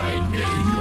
my name.